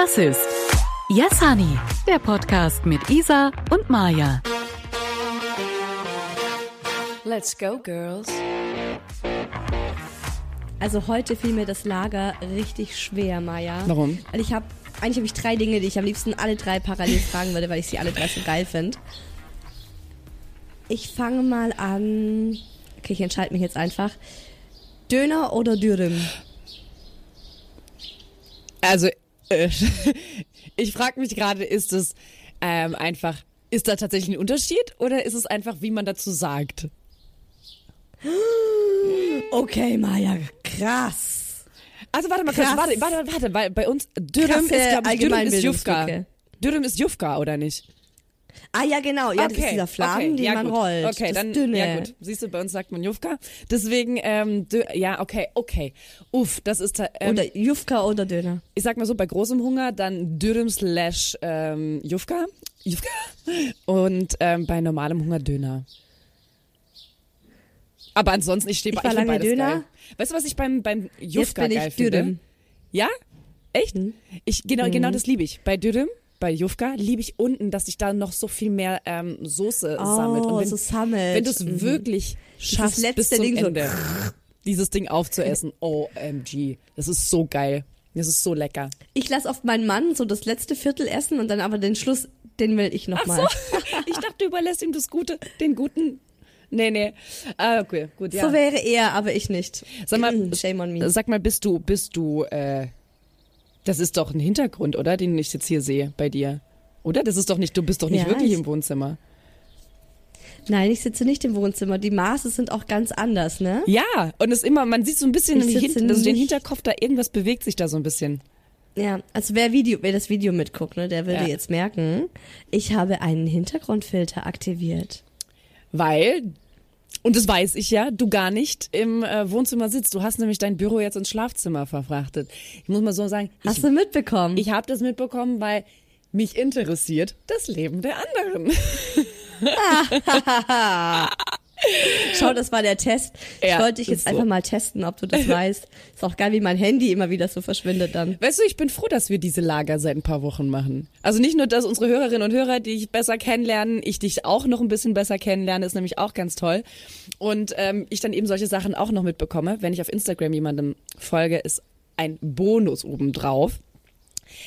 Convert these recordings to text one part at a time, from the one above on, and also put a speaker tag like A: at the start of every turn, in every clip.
A: Das ist Yes Honey, der Podcast mit Isa und Maja.
B: Let's go, girls.
C: Also heute fiel mir das Lager richtig schwer, Maja.
B: Warum?
C: Weil ich habe, eigentlich habe ich drei Dinge, die ich am liebsten alle drei parallel fragen würde, weil ich sie alle drei so geil finde. Ich fange mal an. Okay, ich entscheide mich jetzt einfach. Döner oder Dürüm?
B: Also, ich frage mich gerade, ist es ähm, einfach, ist da tatsächlich ein Unterschied oder ist es einfach, wie man dazu sagt?
C: Okay, Maja, krass.
B: Also warte mal
C: Krass.
B: kurz, warte, warte, warte, weil bei uns Dürüm
C: Krasse
B: ist, glaube ich, Dürüm ist. Jufka. Dürüm ist Jufka, oder nicht?
C: Ah ja, genau. Ja, das ist dieser Fladen, den
B: ja,
C: man
B: gut.
C: rollt.
B: Okay,
C: das
B: dann,
C: Dünne.
B: ja gut. Siehst du, bei uns sagt man Jufka. Deswegen, ähm, ja, okay, okay. Uff, das ist, ähm,
C: Oder Jufka oder Döner.
B: ich sag mal so, bei großem Hunger dann Dürüm slash ähm, Jufka. Jufka. Und ähm, bei normalem Hunger Döner. Aber ansonsten, ich stehe
C: Ich
B: bei ich
C: lange
B: beides
C: Döner.
B: Geil. Weißt du, was ich beim, beim
C: Jetzt
B: Jufka
C: bin
B: geil
C: ich
B: finde?
C: Dürüm.
B: Ja? Echt?
C: Mhm.
B: Ich, genau, genau das liebe ich. Bei Dürüm, bei Jufka, liebe ich unten, dass sich da noch so viel mehr ähm, Soße sammelt. Und wenn,
C: so sammelt.
B: wenn du es
C: Mhm.
B: wirklich schaffst,
C: letzte
B: bis zum
C: Ding so-
B: Ende, dieses Ding aufzuessen, OMG, das ist so geil. Das ist so lecker.
C: Ich lasse oft meinen Mann so das letzte Viertel essen und dann aber den Schluss, den will ich nochmal.
B: Ich dachte, du überlässt ihm das Gute, den guten. Nee, nee. Ah, okay, gut, ja.
C: So wäre er, aber ich nicht.
B: Sag mal,
C: Shame on me.
B: Sag mal, bist du, bist du, äh, das ist doch ein Hintergrund, oder? Den ich jetzt hier sehe bei dir. Oder? Das ist doch nicht, du bist doch nicht
C: Ja,
B: wirklich
C: ich-
B: im Wohnzimmer.
C: Nein, ich sitze nicht im Wohnzimmer. Die Maße sind auch ganz anders, ne?
B: Ja, und es immer, man sieht so ein bisschen
C: Ich
B: den,
C: sitze
B: Hin also den Hinterkopf, da irgendwas bewegt sich da so ein bisschen.
C: Ja, also wer Video, wer das Video mitguckt, ne, der würde
B: Ja.
C: jetzt merken, ich habe einen Hintergrundfilter aktiviert.
B: Weil, und das weiß ich ja, du gar nicht im äh, Wohnzimmer sitzt. Du hast nämlich dein Büro jetzt ins Schlafzimmer verfrachtet. Ich muss mal so sagen,
C: Hast
B: ich,
C: du mitbekommen?
B: ich habe das mitbekommen, weil mich interessiert das Leben der anderen.
C: Schau, das war der Test.
B: Ja,
C: ich wollte dich jetzt
B: so.
C: einfach mal testen, ob du das weißt. Ist auch geil, wie mein Handy immer wieder so verschwindet dann.
B: Weißt du, ich bin froh, dass wir diese Lager seit ein paar Wochen machen. Also nicht nur, dass unsere Hörerinnen und Hörer dich besser kennenlernen, ich dich auch noch ein bisschen besser kennenlerne, ist nämlich auch ganz toll. Und ähm, ich dann eben solche Sachen auch noch mitbekomme. Wenn ich auf Instagram jemandem folge, ist ein Bonus obendrauf.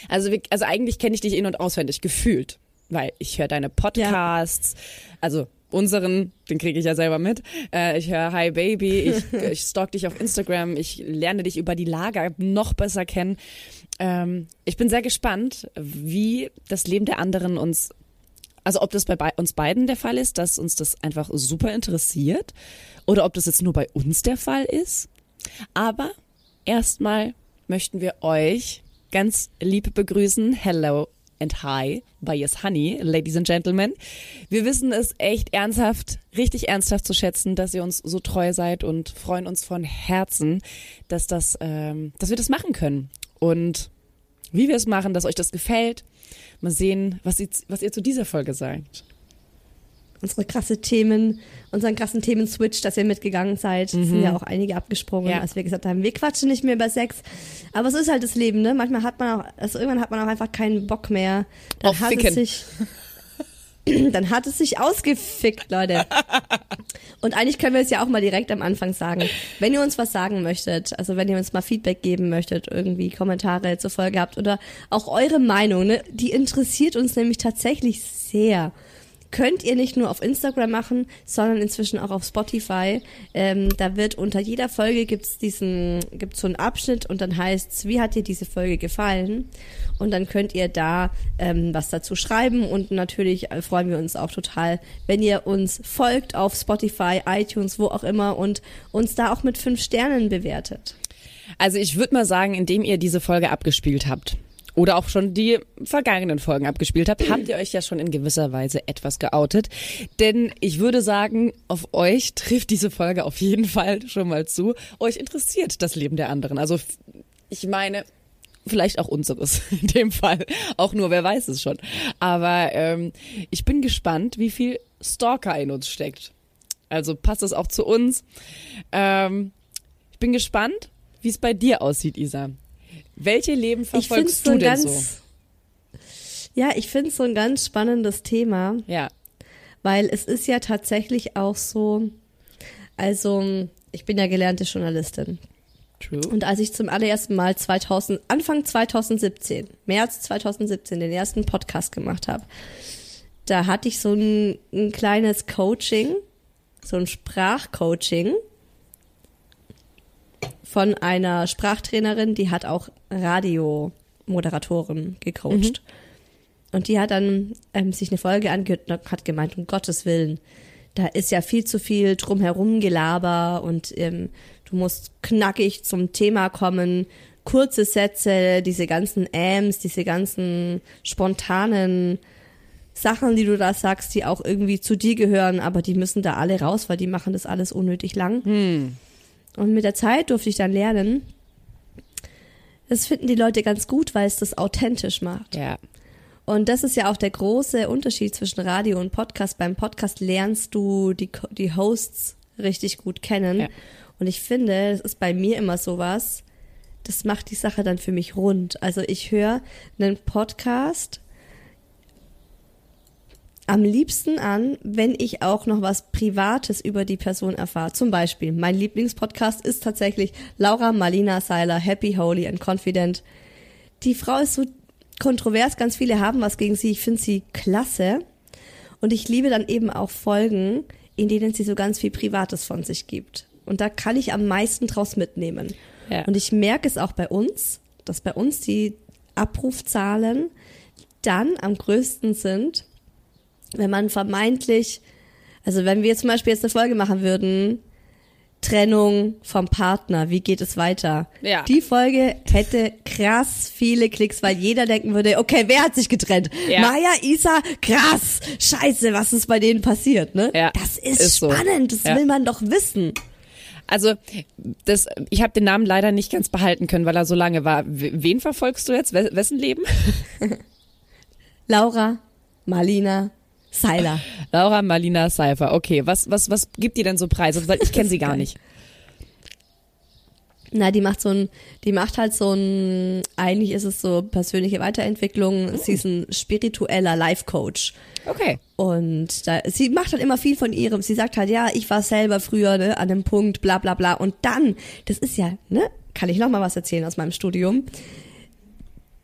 B: Also, also eigentlich kenne ich dich in- und auswendig, gefühlt. Weil ich höre deine Podcasts, also unseren, den kriege ich ja selber mit. Äh, ich höre Hi Baby, ich, ich stalk dich auf Instagram, ich lerne dich über die Lager noch besser kennen. Ähm, ich bin sehr gespannt, wie das Leben der anderen uns, also ob das bei bei uns beiden der Fall ist, dass uns das einfach super interessiert oder ob das jetzt nur bei uns der Fall ist. Aber erstmal möchten wir euch ganz lieb begrüßen. Hello and hi bei Yes Honey, Ladies and Gentlemen. Wir wissen es echt ernsthaft, richtig ernsthaft zu schätzen, dass ihr uns so treu seid und freuen uns von Herzen, dass das, ähm, dass wir das machen können. Und wie wir es machen, dass euch das gefällt. Mal sehen, was ihr, was ihr zu dieser Folge sagt.
C: Unsere krasse Themen, unseren krassen Themen-Switch, dass ihr mitgegangen seid. Es sind ja auch einige abgesprungen,
B: Mhm. Ja.
C: als wir gesagt haben, wir quatschen nicht mehr über Sex. Aber es ist halt das Leben, ne? Manchmal hat man auch, also irgendwann hat man auch einfach keinen Bock mehr. Dann
B: Auf
C: hat
B: Ficken.
C: es sich, dann hat es sich ausgefickt, Leute. Und eigentlich können wir es ja auch mal direkt am Anfang sagen. Wenn ihr uns was sagen möchtet, also wenn ihr uns mal Feedback geben möchtet, irgendwie Kommentare zur Folge habt oder auch eure Meinung, ne, die interessiert uns nämlich tatsächlich sehr. Könnt ihr nicht nur auf Instagram machen, sondern inzwischen auch auf Spotify. Ähm, da wird unter jeder Folge gibt's diesen, gibt's so einen Abschnitt und dann heißt's, wie hat dir diese Folge gefallen? Und dann könnt ihr da ähm, was dazu schreiben und natürlich äh, freuen wir uns auch total, wenn ihr uns folgt auf Spotify, iTunes, wo auch immer und uns da auch mit fünf Sternen bewertet.
B: Also ich würde mal sagen, indem ihr diese Folge abgespielt habt oder auch schon die vergangenen Folgen abgespielt habt, habt ihr euch ja schon in gewisser Weise etwas geoutet. Denn ich würde sagen, auf euch trifft diese Folge auf jeden Fall schon mal zu. Euch interessiert das Leben der anderen. Also ich meine, vielleicht auch unseres in dem Fall. Auch nur, wer weiß es schon. Aber ähm, ich bin gespannt, wie viel Stalker in uns steckt. Also passt das auch zu uns. Ähm, bin gespannt, wie es bei dir aussieht, Isa. Welche Leben verfolgst
C: so
B: du denn
C: ganz,
B: so?
C: Ja, ich finde es so ein ganz spannendes Thema,
B: Ja.
C: weil es ist ja tatsächlich auch so, also ich bin ja gelernte Journalistin.
B: True.
C: Und als ich zum allerersten Mal 2000, Anfang 2017, März 2017, den ersten Podcast gemacht habe, da hatte ich so ein, ein kleines Coaching, so ein Sprachcoaching von einer Sprachtrainerin, die hat auch Radiomoderatoren gecoacht. Und die hat dann ähm, sich eine Folge angehört und hat gemeint, um Gottes Willen, da ist ja viel zu viel drumherum Gelaber und ähm, du musst knackig zum Thema kommen, kurze Sätze, diese ganzen Äms, diese ganzen spontanen Sachen, die du da sagst, die auch irgendwie zu dir gehören, aber die müssen da alle raus, weil die machen das alles unnötig lang. Und mit der Zeit durfte ich dann lernen, das finden die Leute ganz gut, weil es das authentisch macht.
B: Ja.
C: Und das ist ja auch der große Unterschied zwischen Radio und Podcast. Beim Podcast lernst du die, die Hosts richtig gut kennen.
B: Ja.
C: Und ich finde, das ist bei mir immer sowas, das macht die Sache dann für mich rund. Also ich höre einen Podcast am liebsten an, wenn ich auch noch was Privates über die Person erfahre. Zum Beispiel, mein Lieblingspodcast ist tatsächlich Laura Marlina Seiler, Happy, Holy and Confident. Die Frau ist so kontrovers, ganz viele haben was gegen sie. Ich finde sie klasse. Und ich liebe dann eben auch Folgen, in denen sie so ganz viel Privates von sich gibt. Und da kann ich am meisten draus mitnehmen.
B: Ja.
C: Und ich merke es auch bei uns, dass bei uns die Abrufzahlen dann am größten sind, wenn man vermeintlich, also wenn wir zum Beispiel jetzt eine Folge machen würden, Trennung vom Partner, wie geht es weiter?
B: Ja.
C: Die Folge hätte krass viele Klicks, weil jeder denken würde, okay, wer hat sich getrennt?
B: Ja.
C: Maya, Isa, krass, scheiße, was ist bei denen passiert, ne?
B: Ja,
C: das ist,
B: ist so.
C: spannend, das
B: Ja.
C: will man doch wissen.
B: Also, das, ich habe den Namen leider nicht ganz behalten können, weil er so lange war. Wen verfolgst du jetzt? We- Wessen Leben?
C: Laura, Marlina, Seiler.
B: Laura Marlina Seifer. Okay, was, was, was gibt die denn so Preise? Weil Ich kenne sie gar nicht.
C: Na, die macht so ein, die macht halt so ein, eigentlich ist es so persönliche Weiterentwicklung. Sie ist ein spiritueller Life-Coach.
B: Okay.
C: Und da, sie macht halt immer viel von ihrem. Sie sagt halt, ja, ich war selber früher ne, an dem Punkt, bla bla bla. Und dann, das ist ja, ne, kann ich noch mal was erzählen aus meinem Studium.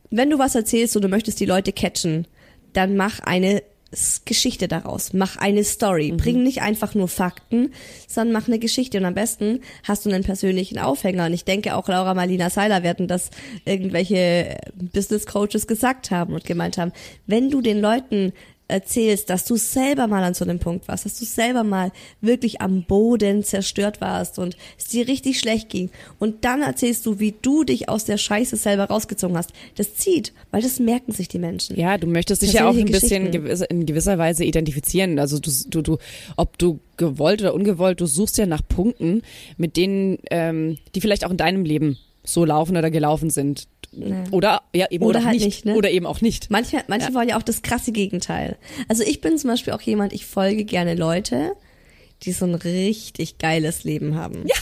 C: Wenn du was erzählst und du möchtest die Leute catchen, dann mach eine Geschichte daraus. Mach eine Story. Bring nicht einfach nur Fakten, sondern mach eine Geschichte. Und am besten hast du einen persönlichen Aufhänger. Und ich denke auch Laura Marlina Seiler werden das irgendwelche Business Coaches gesagt haben und gemeint haben. Wenn du den Leuten erzählst, dass du selber mal an so einem Punkt warst, dass du selber mal wirklich am Boden zerstört warst und es dir richtig schlecht ging und dann erzählst du, wie du dich aus der Scheiße selber rausgezogen hast. Das zieht, weil das merken sich die Menschen.
B: Ja, du möchtest dich ja auch ein bisschen in gewisser Weise identifizieren. Also du, du, du, ob du gewollt oder ungewollt, du suchst ja nach Punkten, mit denen, ähm, die vielleicht auch in deinem Leben so laufen oder gelaufen sind. Oder ja eben
C: Oder
B: auch
C: halt
B: nicht.
C: nicht, ne?
B: Oder eben auch nicht.
C: Manche, manche wollen ja auch das krasse Gegenteil. Also ich bin zum Beispiel auch jemand, ich folge gerne Leute, die so ein richtig geiles Leben haben. Ja.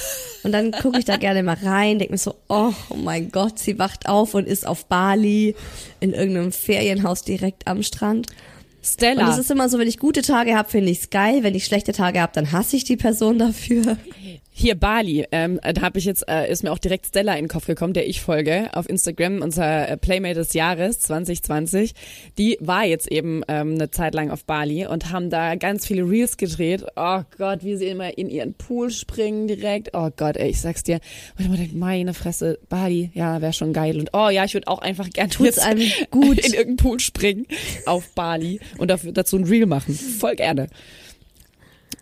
C: Und dann gucke ich da gerne mal rein, denke mir so, oh, oh mein Gott, sie wacht auf und ist auf Bali in irgendeinem Ferienhaus direkt am Strand. Und
B: Stella.
C: es ist immer so, wenn ich gute Tage habe, finde ich's geil. Wenn ich schlechte Tage habe, dann hasse ich die Person dafür.
B: Hier Bali, ähm, da habe ich jetzt, äh, ist mir auch direkt Stella in den Kopf gekommen, der ich folge auf Instagram, unser äh, Playmate des Jahres 2020. Die war jetzt eben ähm, eine Zeit lang auf Bali und haben da ganz viele Reels gedreht. Oh Gott, wie sie immer in ihren Pool springen direkt. Oh Gott, ey, ich sag's dir. Und ich immer denke, meine Fresse, Bali, ja, wäre schon geil. Und oh ja, ich würde auch einfach gerne
C: Tut's einem gut.
B: in irgendeinen Pool springen auf Bali und dafür, dazu ein Reel machen. Voll gerne.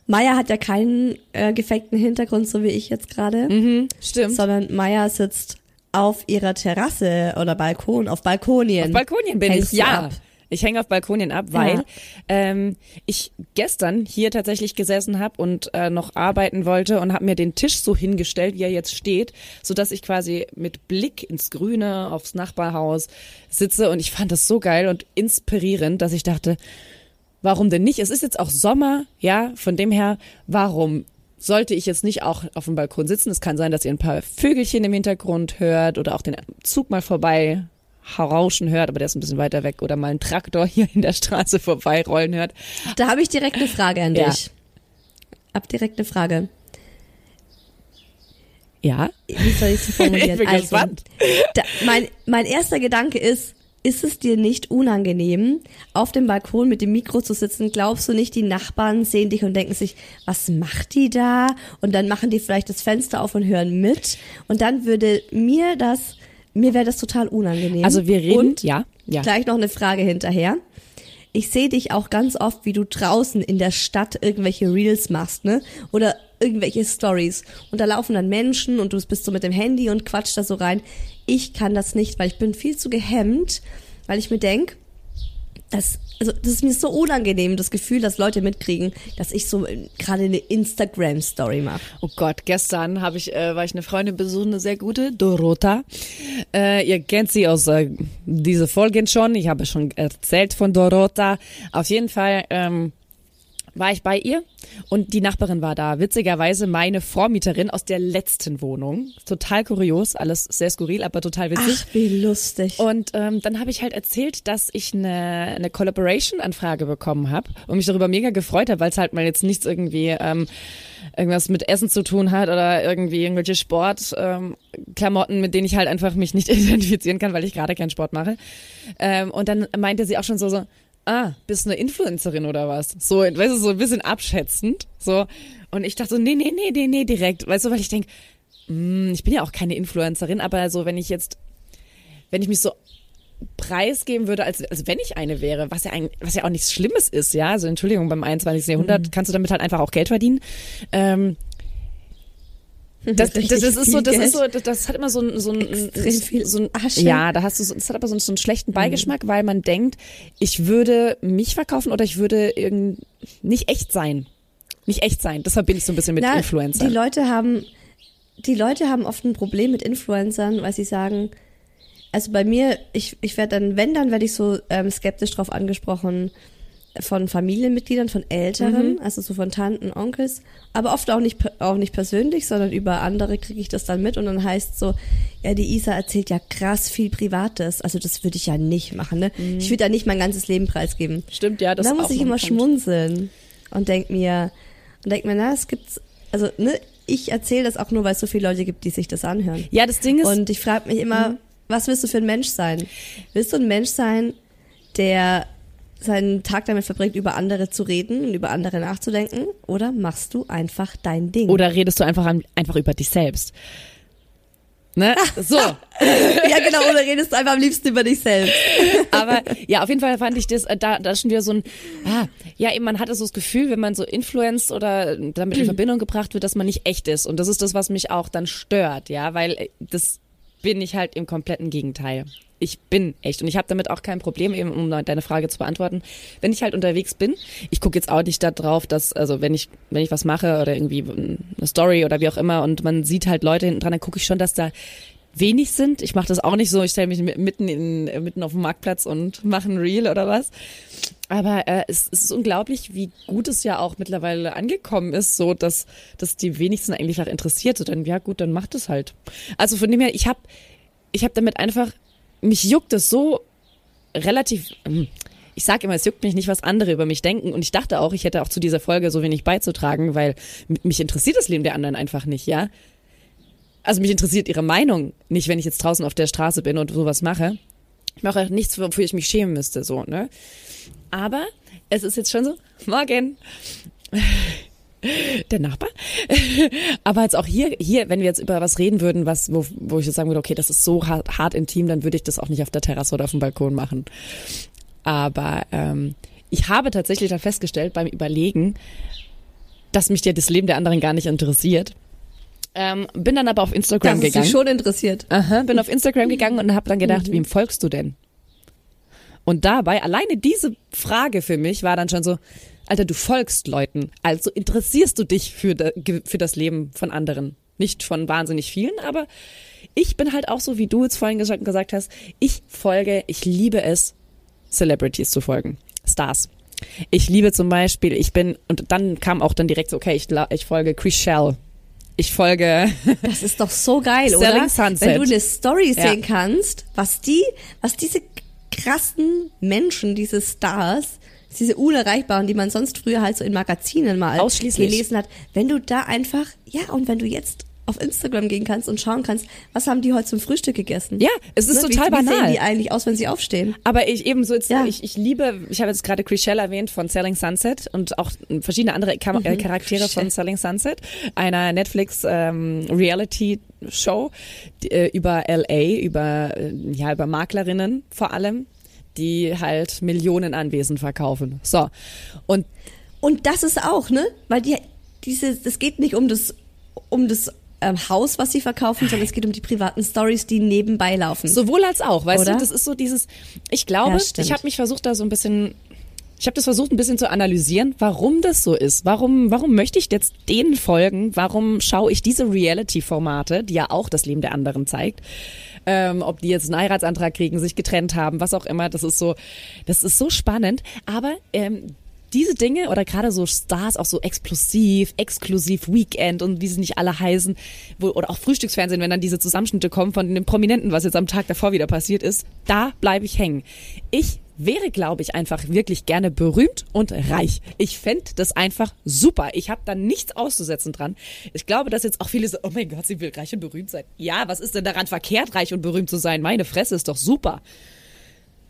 C: Maya hat ja keinen äh, gefakten Hintergrund, so wie ich jetzt gerade.
B: Stimmt.
C: sondern Maya sitzt auf ihrer Terrasse oder Balkon, auf Balkonien.
B: Auf Balkonien bin
C: Hängst
B: ich, ja.
C: ab.
B: Ich hänge auf Balkonien ab, weil
C: Ja.
B: ähm, ich gestern hier tatsächlich gesessen habe und äh, noch arbeiten wollte und habe mir den Tisch so hingestellt, wie er jetzt steht, so dass ich quasi mit Blick ins Grüne aufs Nachbarhaus sitze und ich fand das so geil und inspirierend, dass ich dachte, warum denn nicht? Es ist jetzt auch Sommer, ja, von dem her, warum sollte ich jetzt nicht auch auf dem Balkon sitzen? Es kann sein, dass ihr ein paar Vögelchen im Hintergrund hört oder auch den Zug mal vorbei Rauschen hört, aber der ist ein bisschen weiter weg, oder mal einen Traktor hier in der Straße vorbeirollen hört.
C: Da habe ich direkt eine Frage an
B: Ja.
C: dich. Hab direkt eine Frage.
B: Ja.
C: Wie soll ich es formulieren?
B: Ich bin
C: also,
B: gespannt.
C: Da, mein, mein erster Gedanke ist, ist es dir nicht unangenehm, auf dem Balkon mit dem Mikro zu sitzen? Glaubst du nicht, die Nachbarn sehen dich und denken sich, was macht die da? Und dann machen die vielleicht das Fenster auf und hören mit. Und dann würde mir das, mir wäre das total unangenehm.
B: Also wir reden,
C: Und
B: ja, ja.
C: Gleich noch eine Frage hinterher. Ich sehe dich auch ganz oft, wie du draußen in der Stadt irgendwelche Reels machst, ne? Oder irgendwelche Stories. Und da laufen dann Menschen und du bist so mit dem Handy und quatscht da so rein. Ich kann das nicht, weil ich bin viel zu gehemmt, weil ich mir denk, das, also das ist mir so unangenehm, das Gefühl, dass Leute mitkriegen, dass ich so äh, gerade eine Instagram-Story mache.
B: Oh Gott, gestern habe ich, äh, war ich eine Freundin besuchen, eine sehr gute, Dorota. Äh, ihr kennt sie aus äh, diese Folgen schon. Ich habe schon erzählt von Dorota. Auf jeden Fall ähm, war ich bei ihr und die Nachbarin war da. Witzigerweise meine Vormieterin aus der letzten Wohnung. Total kurios, alles sehr skurril, aber total witzig.
C: Ach, wie lustig.
B: Und ähm, dann habe ich halt erzählt, dass ich eine, eine Collaboration-Anfrage bekommen habe und mich darüber mega gefreut habe, weil es halt mal jetzt nichts irgendwie ähm, irgendwas mit Essen zu tun hat oder irgendwie irgendwelche Sportklamotten, ähm, Klamotten, mit denen ich halt einfach mich nicht identifizieren kann, weil ich gerade keinen Sport mache. Ähm, und dann meinte sie auch schon so, so, ah, bist du eine Influencerin oder was? So, weißt du, so ein bisschen abschätzend. So. Und ich dachte so, nee, nee, nee, nee, nee, direkt. Weißt du, weil ich denk, mh, ich bin ja auch keine Influencerin, aber so, wenn ich jetzt, wenn ich mich so preisgeben würde, als, als wenn ich eine wäre, was ja, ein, was ja auch nichts Schlimmes ist, ja. Also Entschuldigung, beim 21. Jahrhundert kannst du damit halt einfach auch Geld verdienen. Ähm, das, das,
C: Richtig
B: das ist so, das ist so, das, das hat immer so ein, so ein, so ein
C: Asche.
B: ja, da hast du, so, das hat aber so, einen- so einen schlechten Beigeschmack, weil man denkt, ich würde mich verkaufen oder ich würde irgend, nicht echt sein, nicht echt sein. Das verbinde ich so ein bisschen mit
C: Na,
B: Influencer.
C: Die Leute haben, die Leute haben oft ein Problem mit Influencern, weil sie sagen, also bei mir, ich, ich werde dann, wenn, dann werde ich so ähm, skeptisch drauf angesprochen von Familienmitgliedern, von Älteren, also so von Tanten, Onkels, aber oft auch nicht, auch nicht persönlich, sondern über andere kriege ich das dann mit und dann heißt so, ja, die Isa erzählt ja krass viel Privates, also das würde ich ja nicht machen, ne? Ich würde ja nicht mein ganzes Leben preisgeben.
B: Stimmt, ja, das
C: da muss ich immer
B: Punkt.
C: schmunzeln und denk mir, und denk mir, na, es gibt, also, ne, ich erzähle das auch nur, weil es so viele Leute gibt, die sich das anhören.
B: Ja, das Ding ist,
C: Und ich frage mich immer, was willst du für ein Mensch sein? Willst du ein Mensch sein, der seinen Tag damit verbringt, über andere zu reden und über andere nachzudenken? Oder machst du einfach dein Ding?
B: oder redest du einfach, einfach über dich selbst? Ne? So.
C: ja, genau, oder redest du einfach am liebsten über dich selbst?
B: Aber ja, auf jeden Fall fand ich das, äh, da, da ist schon wieder so ein, ah, ja, eben man hatte so das Gefühl, wenn man so influenced oder damit in Verbindung gebracht wird, dass man nicht echt ist. Und das ist das, was mich auch dann stört, ja, weil äh, das bin ich halt im kompletten Gegenteil. Ich bin echt und ich habe damit auch kein Problem, eben um deine Frage zu beantworten. Wenn ich halt unterwegs bin, ich gucke jetzt auch nicht da drauf, dass, also wenn ich, wenn ich was mache oder irgendwie eine Story oder wie auch immer und man sieht halt Leute hinten dran, dann gucke ich schon, dass da wenig sind. Ich mache das auch nicht so, ich stelle mich mi- mitten in mitten auf dem Marktplatz und mache ein Reel oder was. Aber äh, es, es ist unglaublich, wie gut es ja auch mittlerweile angekommen ist, so dass, dass die wenigsten eigentlich auch interessiert. So dann, ja gut, dann macht es halt. Also von dem her, ich habe ich hab damit einfach, mich juckt es so relativ, hm, ich sage immer, es juckt mich nicht, was andere über mich denken. Und ich dachte auch, ich hätte auch zu dieser Folge so wenig beizutragen, weil mich interessiert das Leben der anderen einfach nicht, ja. Also mich interessiert ihre Meinung nicht, wenn ich jetzt draußen auf der Straße bin und sowas mache. Ich mache auch nichts, wofür ich mich schämen müsste, so, ne? Aber es ist jetzt schon so, morgen. Der Nachbar. Aber jetzt auch hier, hier, wenn wir jetzt über was reden würden, was, wo, wo ich jetzt sagen würde, okay, das ist so hart, hart intim, dann würde ich das auch nicht auf der Terrasse oder auf dem Balkon machen. Aber ähm, ich habe tatsächlich dann festgestellt beim Überlegen, dass mich ja das Leben der anderen gar nicht interessiert. Ähm, bin dann aber auf Instagram
C: Das ist
B: gegangen.
C: dich schon interessiert.
B: Aha, bin auf Instagram gegangen und habe dann gedacht, wem folgst du denn? Und dabei, alleine diese Frage für mich war dann schon so, Alter, du folgst Leuten, also interessierst du dich für, für das Leben von anderen. Nicht von wahnsinnig vielen, aber ich bin halt auch so, wie du jetzt vorhin gesagt, hast, ich folge, ich liebe es, Celebrities zu folgen, Stars. Ich liebe zum Beispiel, ich bin, und dann kam auch dann direkt so, okay, ich, ich folge Chris Shell. Ich folge.
C: Das ist doch so geil,
B: Selling
C: oder?
B: Sunset.
C: Wenn du eine Story
B: Ja.
C: sehen kannst, was die, was diese krassen Menschen, diese Stars, diese unerreichbaren, die man sonst früher halt so in Magazinen mal
B: Ausschließlich.
C: gelesen hat, wenn du da einfach, ja, und wenn du jetzt auf Instagram gehen kannst und schauen kannst, was haben die heute zum Frühstück gegessen?
B: Ja, es ist
C: Ne,
B: total
C: wie, Wie
B: banal.
C: sehen die eigentlich aus, wenn sie aufstehen?
B: Aber ich eben so jetzt,
C: Ja.
B: ich, ich liebe, ich habe jetzt gerade Chriselle erwähnt von Selling Sunset und auch verschiedene andere Kam
C: Mhm.
B: äh, Charaktere von Selling Sunset, einer Netflix ähm, Reality Show die, äh, über LA, über äh, ja über Maklerinnen vor allem, die halt Millionen Anwesen verkaufen. So und
C: Und das ist auch, ne? Weil die, diese, es geht nicht um das, um das ähm, Haus, was sie verkaufen, sondern es geht um die privaten Stories, die nebenbei laufen.
B: Sowohl als auch, weißt
C: Oder?
B: du, das ist so dieses, ich glaube,
C: Ja,
B: ich habe mich versucht da so ein bisschen, ich habe das versucht ein bisschen zu analysieren, warum das so ist. Warum, warum möchte ich jetzt denen folgen? Warum schaue ich diese Reality-Formate, die ja auch das Leben der anderen zeigt? Ähm, ob die jetzt einen Heiratsantrag kriegen, sich getrennt haben, was auch immer, das ist so, das ist so spannend. Aber ähm, diese Dinge oder gerade so Stars, auch so explosiv, exklusiv Weekend und wie sie nicht alle heißen, wo, oder auch Frühstücksfernsehen, wenn dann diese Zusammenschnitte kommen von den Prominenten, was jetzt am Tag davor wieder passiert ist, da bleibe ich hängen. Ich wäre, glaube ich, einfach wirklich gerne berühmt und reich. Ich fände das einfach super. Ich habe da nichts auszusetzen dran. Ich glaube, dass jetzt auch viele so, oh mein Gott, sie will reich und berühmt sein. Ja, was ist denn daran verkehrt, reich und berühmt zu sein? Meine Fresse ist doch super.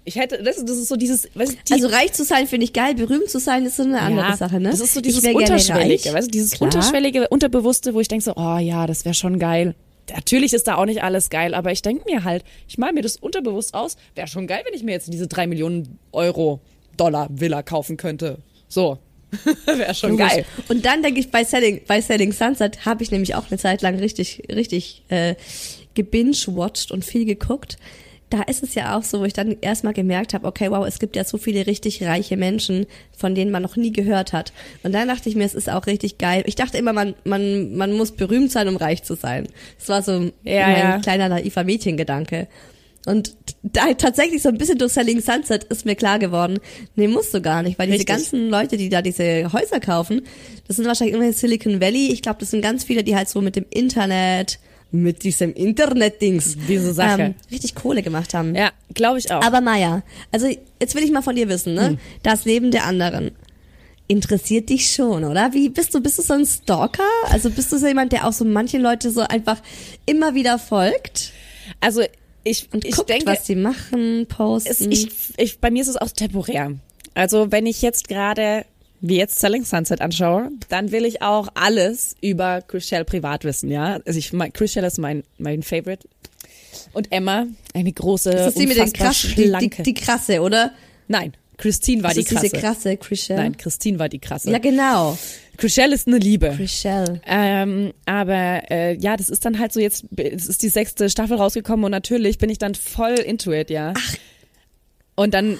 B: Ich hätte, das, das ist so dieses, weißt du, die,
C: also reich zu sein finde ich geil, berühmt zu sein ist so eine andere Sache, ne?
B: Das ist so dieses Unterschwellige, weißt du, dieses
C: Klar.
B: Unterschwellige, Unterbewusste, wo ich denke so, oh ja, das wäre schon geil. Natürlich ist da auch nicht alles geil, aber ich denke mir halt, ich mal mir das unterbewusst aus, wäre schon geil, wenn ich mir jetzt diese drei Millionen Euro Dollar Villa kaufen könnte. So. wäre schon
C: Logisch.
B: geil.
C: Und dann denke ich, bei Selling, bei Selling Sunset habe ich nämlich auch eine Zeit lang richtig, richtig äh, gebinge-watched und viel geguckt. Da ist es ja auch so, wo ich dann erstmal gemerkt habe, okay, wow, es gibt ja so viele richtig reiche Menschen, von denen man noch nie gehört hat. Und dann dachte ich mir, es ist auch richtig geil. Ich dachte immer, man, man, man muss berühmt sein, um reich zu sein. Das war so
B: Ja,
C: mein
B: ja.
C: kleiner naiver Mädchengedanke. Und da tatsächlich so ein bisschen durch Selling Sunset ist mir klar geworden, nee, musst du gar nicht, weil diese
B: Richtig.
C: ganzen Leute, die da diese Häuser kaufen, das sind wahrscheinlich immer in Silicon Valley. Ich glaube, das sind ganz viele, die halt so mit dem Internet, mit diesem Internet-Dings,
B: Diese Sache.
C: ähm, richtig Kohle gemacht haben.
B: Ja, glaube ich auch.
C: Aber Maya, also jetzt will ich mal von dir wissen, ne? Das Leben der anderen. Interessiert dich schon, oder? Wie bist du? Bist du so ein Stalker? Also bist du so jemand, der auch so manche Leute so einfach immer wieder folgt
B: also ich,
C: und
B: ich
C: guckt,
B: denke,
C: was sie machen, posten?
B: es, ich, ich, bei mir ist es auch temporär. Also wenn ich jetzt gerade wie jetzt Selling Sunset anschaue, dann will ich auch alles über Chriselle privat wissen, ja. Also ich, mein, Chriselle ist mein, mein Favorite. Und Emma, eine große,
C: das ist die mit den krassen, die, die, die krasse, oder?
B: Nein, Christine war
C: Das
B: die
C: ist
B: krasse.
C: diese krasse Chriselle.
B: Nein, Christine war die krasse.
C: Ja, genau.
B: Chriselle ist eine Liebe.
C: Chriselle.
B: Ähm, aber äh, ja, das ist dann halt so jetzt, es ist die sechste Staffel rausgekommen und natürlich bin ich dann voll into it, ja. Ach. Und dann,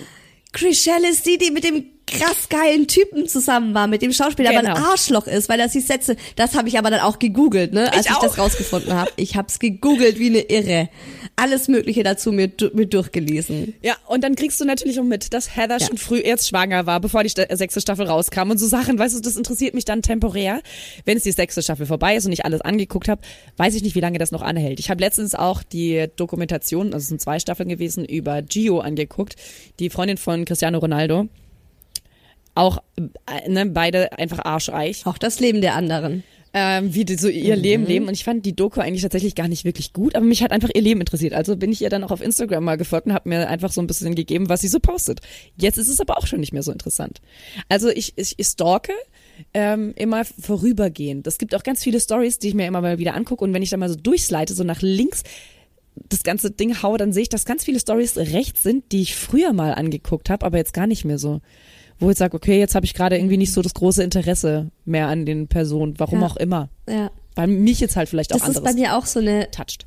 C: Chriselle ist die, die mit dem krass geilen Typen zusammen war, mit dem Schauspieler, aber ein
B: Genau.
C: Arschloch ist, weil er sie Sätze, das habe ich aber dann auch gegoogelt, ne, als
B: Ich
C: ich, das rausgefunden habe. Ich hab's gegoogelt wie eine Irre. Alles mögliche dazu mir, mir durchgelesen.
B: ja, und dann kriegst du natürlich auch mit, dass Heather
C: Ja.
B: schon früh erst schwanger war, bevor die sechste Staffel rauskam und so Sachen, weißt du, das interessiert mich dann temporär. Wenn es die sechste Staffel vorbei ist und ich alles angeguckt habe, weiß ich nicht, wie lange das noch anhält. Ich habe letztens auch die Dokumentation, also es sind zwei Staffeln gewesen, über Gio angeguckt, die Freundin von Cristiano Ronaldo. Auch äh, ne, beide einfach arschreich.
C: Auch das Leben der anderen.
B: ähm, wie die so ihr Leben leben. Und ich fand die Doku eigentlich tatsächlich gar nicht wirklich gut, aber mich hat einfach ihr Leben interessiert. Also bin ich ihr dann auch auf Instagram mal gefolgt und habe mir einfach so ein bisschen gegeben, was sie so postet. Jetzt ist es aber auch schon nicht mehr so interessant. Also ich, ich, ich stalke ähm, immer vorübergehend. Es gibt auch ganz viele Stories, die ich mir immer mal wieder angucke und wenn ich dann mal so durchslide, so nach links das ganze Ding haue, dann sehe ich, dass ganz viele Stories rechts sind, die ich früher mal angeguckt habe, aber jetzt gar nicht mehr so. Wo ich sage, okay, jetzt habe ich gerade irgendwie nicht so das große Interesse mehr an den Personen, warum
C: Ja.
B: auch immer.
C: Ja.
B: Weil mich jetzt halt vielleicht auch
C: Das ist bei
B: anderes
C: mir auch so eine
B: toucht.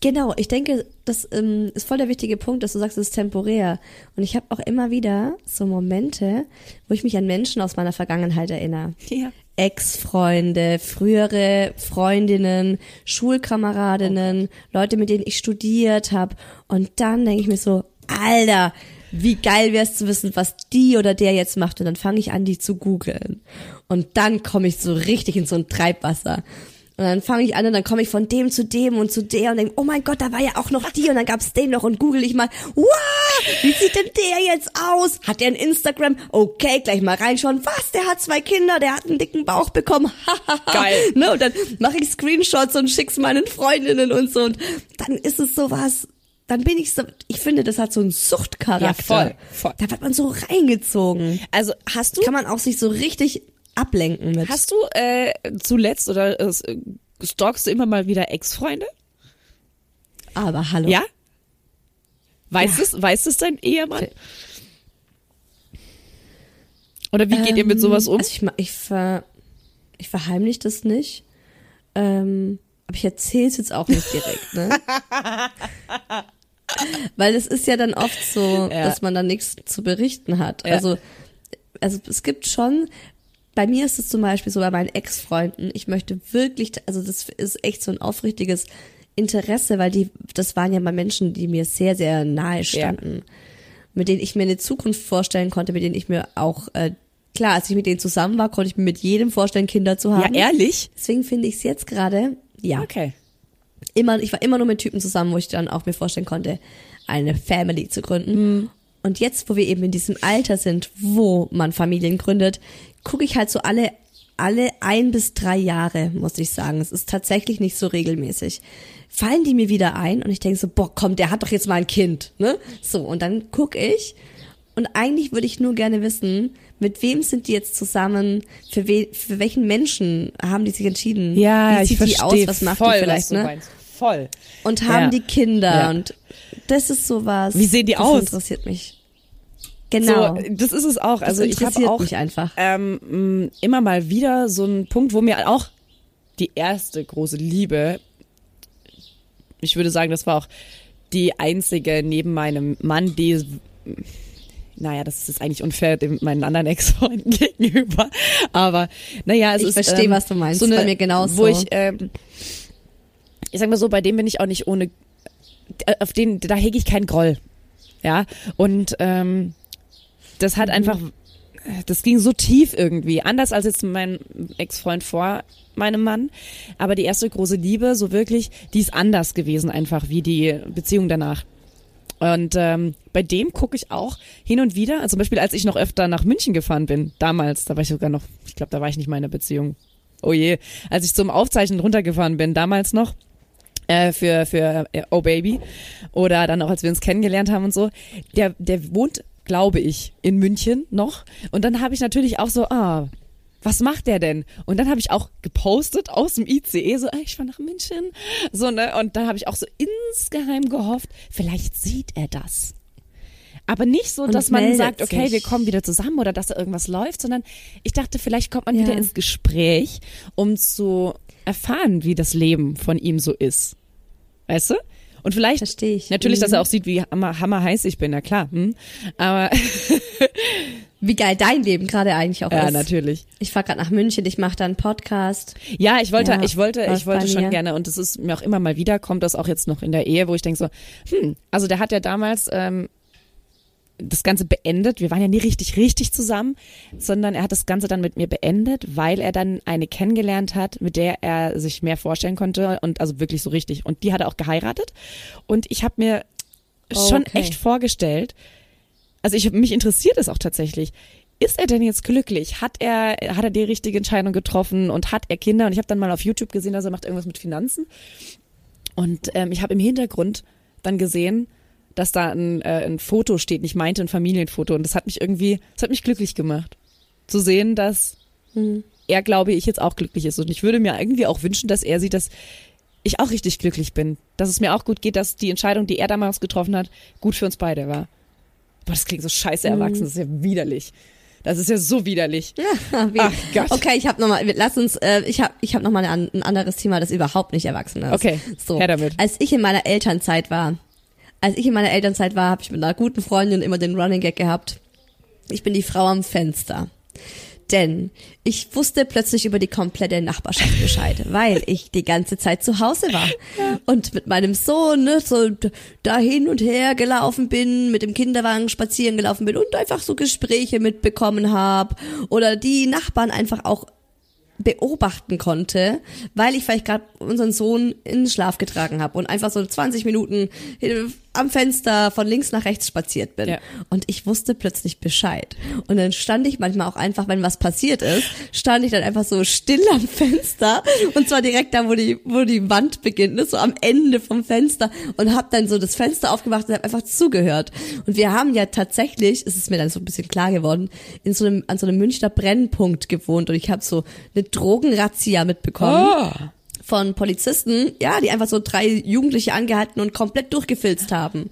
C: Genau, ich denke, das ähm, ist voll der wichtige Punkt, dass du sagst, es ist temporär. Und ich habe auch immer wieder so Momente, wo ich mich an Menschen aus meiner Vergangenheit erinnere.
B: Ja.
C: Ex-Freunde, frühere Freundinnen, Schulkameradinnen, Leute, mit denen ich studiert habe. Und dann denke ich mir so, Alter, wie geil wär's zu wissen, was die oder der jetzt macht. Und dann fange ich an, die zu googeln. Und dann komme ich so richtig in so ein Treibwasser. Und dann fange ich an und dann komme ich von dem zu dem und zu der und denke, oh mein Gott, da war ja auch noch die und dann gab's den noch und google ich mal, wow, wie sieht denn der jetzt aus? Hat der ein Instagram? Okay, gleich mal reinschauen. Was, der hat zwei Kinder, der hat einen dicken Bauch bekommen.
B: Geil.
C: Ne, und dann mache ich Screenshots und schick's meinen Freundinnen und so und dann ist es sowas, dann bin ich so, ich finde, das hat so einen Suchtcharakter.
B: Ja, voll, voll.
C: Da wird man so reingezogen.
B: Also hast du
C: Kann man auch sich so richtig ablenken mit.
B: hast du äh, zuletzt oder äh, stalkst du immer mal wieder Ex-Freunde?
C: Aber hallo.
B: Ja? Weiß
C: Ja.
B: es, weiß es dein Ehemann? Oder wie geht ihr mit sowas um?
C: Also ich, ich, ver, ich verheimliche das nicht. Ähm, aber ich erzähle es jetzt auch nicht direkt, ne? Weil es ist ja dann oft so,
B: Ja.
C: dass man dann nichts zu berichten hat.
B: Ja.
C: Also, also es gibt schon, bei mir ist es zum Beispiel so bei meinen Ex-Freunden, ich möchte wirklich, also das ist echt so ein aufrichtiges Interesse, weil die, das waren ja mal Menschen, die mir sehr, sehr nahe standen. Mit denen ich mir eine Zukunft vorstellen konnte, mit denen ich mir auch, äh, klar, als ich mit denen zusammen war, konnte ich mir mit jedem vorstellen, Kinder zu
B: ja,
C: haben.
B: ehrlich?
C: Deswegen finde ich es jetzt gerade, ja,
B: Okay.
C: immer, ich war immer nur mit Typen zusammen, wo ich dann auch mir vorstellen konnte, eine Family zu gründen. Und jetzt, wo wir eben in diesem Alter sind, wo man Familien gründet, gucke ich halt so alle, alle ein bis drei Jahre, muss ich sagen. Es ist tatsächlich nicht so regelmäßig. Fallen die mir wieder ein und ich denke so, boah, komm, der hat doch jetzt mal ein Kind, ne? So, und dann gucke ich und eigentlich würde ich nur gerne wissen, mit wem sind die jetzt zusammen? Für, we für welchen Menschen haben die sich entschieden?
B: Ja,
C: Wie
B: ich
C: sieht die
B: verstehe
C: aus? Was macht
B: voll,
C: die vielleicht, ne?
B: Voll.
C: und haben
B: Ja.
C: die Kinder
B: Ja.
C: und das ist sowas.
B: Wie sehen die
C: das
B: aus?
C: interessiert mich. Genau.
B: So, das ist es auch. Also ich habe auch
C: mich einfach.
B: ähm, mh, immer mal wieder so einen Punkt, wo mir auch die erste große Liebe, ich würde sagen, das war auch die einzige neben meinem Mann, die naja, das ist eigentlich unfair dem meinen anderen Ex-Freunden gegenüber. Aber naja, es
C: Ich
B: ist
C: verstehe,
B: ähm,
C: was du meinst.
B: So eine,
C: Bei mir genauso.
B: Wo ich, ähm, ich sag mal so, bei dem bin ich auch nicht ohne, äh, auf den, da hege ich keinen Groll. Ja, und ähm, das
C: Mhm.
B: hat einfach, das ging so tief irgendwie. Anders als jetzt mein Ex-Freund vor meinem Mann. Aber die erste große Liebe, so wirklich, die ist anders gewesen einfach wie die Beziehung danach. Und ähm, bei dem gucke ich auch hin und wieder, also zum Beispiel als ich noch öfter nach München gefahren bin, damals, da war ich sogar noch, ich glaube, da war ich nicht mal in der Beziehung. Oh je, als ich zum Aufzeichnen runtergefahren bin, damals noch, äh, für, für äh, Oh Baby oder dann auch als wir uns kennengelernt haben und so, der, der wohnt, glaube ich, in München noch. Und dann habe ich natürlich auch so, ah, was macht der denn? Und dann habe ich auch gepostet aus dem ICE, so, ey, ich fahr nach München. So, ne? Und dann habe ich auch so insgeheim gehofft, vielleicht sieht er das. Aber nicht so,
C: Und
B: dass man sagt, okay,
C: sich.
B: wir kommen wieder zusammen oder dass da irgendwas läuft, sondern ich dachte, vielleicht kommt man
C: Ja.
B: wieder ins Gespräch, um zu erfahren, wie das Leben von ihm so ist. Weißt du? Und vielleicht,
C: Verstehe ich.
B: natürlich, dass
C: Mhm.
B: er auch sieht, wie hammer, hammerheiß ich bin, na klar. Hm? Aber
C: Wie geil dein Leben gerade eigentlich auch
B: ja,
C: ist.
B: natürlich.
C: Ich fahre gerade nach München, ich mache da einen Podcast.
B: Ja, ich wollte,
C: Ja,
B: ich wollte, ich wollte schon
C: mir.
B: gerne und das ist mir auch immer mal wieder, kommt das auch jetzt noch in der Ehe, wo ich denke so, hm, also der hat ja damals ähm, das Ganze beendet. Wir waren ja nie richtig, richtig zusammen, sondern er hat das Ganze dann mit mir beendet, weil er dann eine kennengelernt hat, mit der er sich mehr vorstellen konnte und also wirklich so richtig. Und die hat er auch geheiratet. Und ich habe mir schon
C: Okay.
B: echt vorgestellt, also ich mich interessiert es auch tatsächlich. Ist er denn jetzt glücklich? Hat er hat er die richtige Entscheidung getroffen und hat er Kinder? Und ich habe dann mal auf YouTube gesehen, dass er macht irgendwas mit Finanzen. Und ähm, ich habe im Hintergrund dann gesehen, dass da ein, äh, ein Foto steht. Ich meinte ein Familienfoto und das hat mich irgendwie, das hat mich glücklich gemacht, zu sehen, dass er glaube ich jetzt auch glücklich ist. Und ich würde mir irgendwie auch wünschen, dass er sieht, dass ich auch richtig glücklich bin, dass es mir auch gut geht, dass die Entscheidung, die er damals getroffen hat, gut für uns beide war. Boah, das klingt so scheiße erwachsen, das ist ja widerlich. Das ist ja so widerlich.
C: Wie-
B: Ach Gott.
C: Okay, ich habe noch mal, lass uns, äh, ich habe, ich habe noch mal ein, ein anderes Thema, das überhaupt nicht erwachsen ist.
B: Okay,
C: so.
B: her damit.
C: Als ich in meiner Elternzeit war, als ich in meiner Elternzeit war, habe ich mit einer guten Freundin immer den Running Gag gehabt. Ich bin die Frau am Fenster. Denn ich wusste plötzlich über die komplette Nachbarschaft Bescheid, weil ich die ganze Zeit zu Hause war. Und mit meinem Sohn ne, so da hin und her gelaufen bin, mit dem Kinderwagen spazieren gelaufen bin und einfach so Gespräche mitbekommen habe oder die Nachbarn einfach auch beobachten konnte, weil ich vielleicht gerade unseren Sohn in den Schlaf getragen habe und einfach so 20 Minuten am Fenster von links nach rechts spaziert bin.
B: Ja.
C: Und ich wusste plötzlich Bescheid. Und dann stand ich manchmal auch einfach, wenn was passiert ist, stand ich dann einfach so still am Fenster und zwar direkt da, wo die, wo die Wand beginnt, ne, so am Ende vom Fenster und habe dann so das Fenster aufgemacht und habe einfach zugehört. Und wir haben ja tatsächlich, ist es mir dann so ein bisschen klar geworden, in so einem, an so einem Münchner Brennpunkt gewohnt und ich habe so eine Drogenrazzia mitbekommen
B: Oh.
C: Von Polizisten, ja, die einfach so drei Jugendliche angehalten und komplett durchgefilzt haben.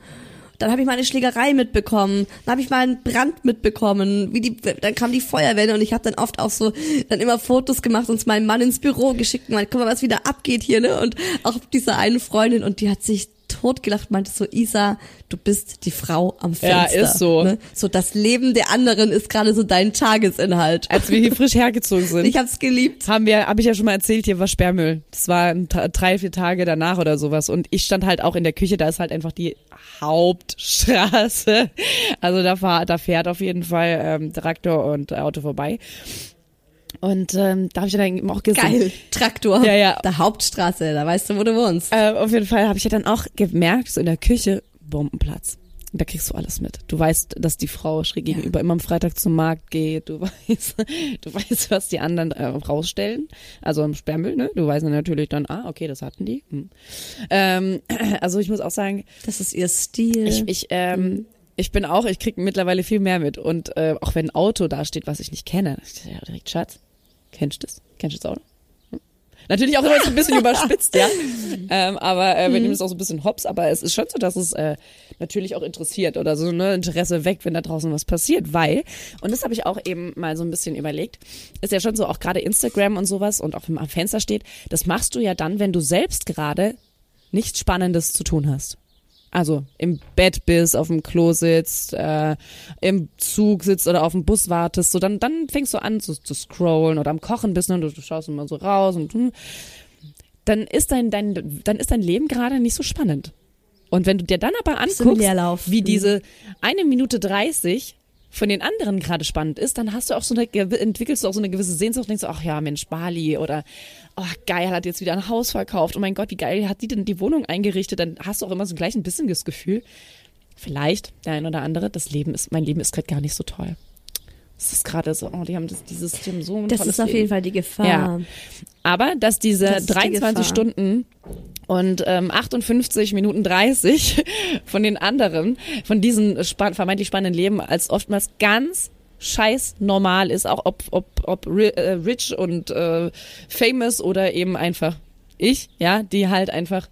C: Dann habe ich mal eine Schlägerei mitbekommen, dann habe ich mal einen Brand mitbekommen, wie die, dann kam die Feuerwehr und ich habe dann oft auch so dann immer Fotos gemacht und meinem Mann ins Büro geschickt meinte, guck mal, was wieder abgeht hier, ne? Und auch dieser einen Freundin und die hat sich totgelacht, meinte so, Isa, du bist die Frau am
B: Ja,
C: Fenster.
B: ist so.
C: Ne? So das Leben der anderen ist gerade so dein Tagesinhalt.
B: Als wir hier frisch hergezogen sind.
C: Ich hab's geliebt.
B: haben wir, habe ich ja schon mal erzählt, hier war Sperrmüll. Das war drei, vier Tage danach oder sowas. Und ich stand halt auch in der Küche, da ist halt einfach die Hauptstraße. Also da, fahr, da fährt auf jeden Fall ähm, Traktor und Auto vorbei. Und ähm, da habe ich dann eben auch gesehen.
C: Geil. Traktor.
B: Ja, ja.
C: Der Hauptstraße, da weißt du, wo du wohnst.
B: Äh, auf jeden Fall habe ich ja dann auch gemerkt, so in der Küche, Bombenplatz. Und Da kriegst du alles mit. Du weißt, dass die Frau schräg gegenüber immer am Freitag zum Markt geht. Du weißt, du weißt, was die anderen äh, rausstellen. Also im Sperrmüll, ne? Du weißt dann natürlich dann, ah, okay, das hatten die. Hm. Ähm, also ich muss auch sagen,
C: Das ist ihr Stil.
B: ich, ich, ähm, ich bin auch, ich krieg mittlerweile viel mehr mit. Und äh, auch wenn ein Auto da steht, was ich nicht kenne, ich ja, direkt, Schatz, kennst du das? Kennst du das Auto? Hm. Natürlich auch immer so ein bisschen überspitzt, ja. Ähm, aber äh, wir nehmen es auch so ein bisschen hops, aber es ist schon so, dass es äh, natürlich auch interessiert oder so ne Interesse weckt, wenn da draußen was passiert, weil, und das habe ich auch eben mal so ein bisschen überlegt, ist ja schon so, auch gerade Instagram und sowas und auch wenn man am Fenster steht, das machst du ja dann, wenn du selbst gerade nichts Spannendes zu tun hast. Also im Bett bist, auf dem Klo sitzt, äh, im Zug sitzt oder auf dem Bus wartest, so dann, dann fängst du an zu, zu scrollen oder am Kochen bist ne, und du, du schaust immer so raus und hm, dann ist dein, dein, dann ist dein Leben gerade nicht so spannend. Und wenn du dir dann aber anguckst, wie
C: Mhm.
B: diese eine Minute 30 von den anderen gerade spannend ist, dann hast du auch so eine, entwickelst du auch so eine gewisse Sehnsucht und denkst, ach ja, Mensch, Bali oder oh geil, hat jetzt wieder ein Haus verkauft. Oh mein Gott, wie geil hat die denn die Wohnung eingerichtet? Dann hast du auch immer so gleich ein bisschen das Gefühl, vielleicht der ein oder andere, das Leben ist, mein Leben ist gerade gar nicht so toll. Es ist gerade so, oh, die haben das, dieses, die haben so ein
C: das ist auf
B: Leben.
C: jeden Fall die Gefahr.
B: Ja. Aber dass diese
C: Das ist die
B: 23
C: Gefahr.
B: Stunden und ähm, 58 Minuten 30 von den anderen, von diesen span vermeintlich spannenden Leben als oftmals ganz scheiß normal ist, auch ob, ob, ob äh, rich und äh, famous oder eben einfach ich, ja, die halt einfach